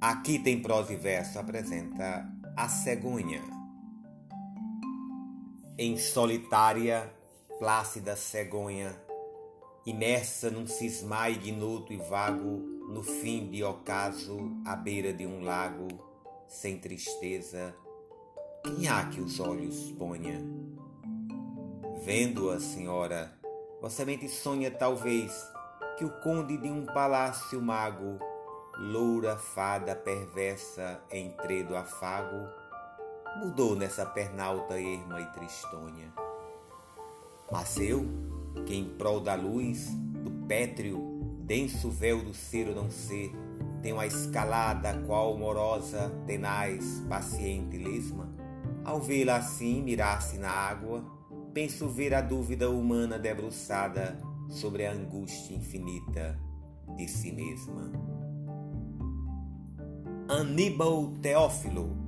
Aqui tem prosa e verso apresenta a cegonha. Em solitária, plácida cegonha, imersa num cismar ignoto e vago, no fim de ocaso, à beira de um lago, sem tristeza, quem há que os olhos ponha? Vendo-a, senhora, vossa mente sonha talvez que o conde de um palácio mago loura fada perversa em tredo afago, mudou nessa pernalta erma e tristonha. Mas eu, que em prol da luz, do pétreo, denso véu do ser não ser, tenho a escalada qual morosa, tenaz, paciente lesma, ao vê-la assim mirar-se na água, penso ver a dúvida humana debruçada sobre a angústia infinita de si mesma. Aníbal Teófilo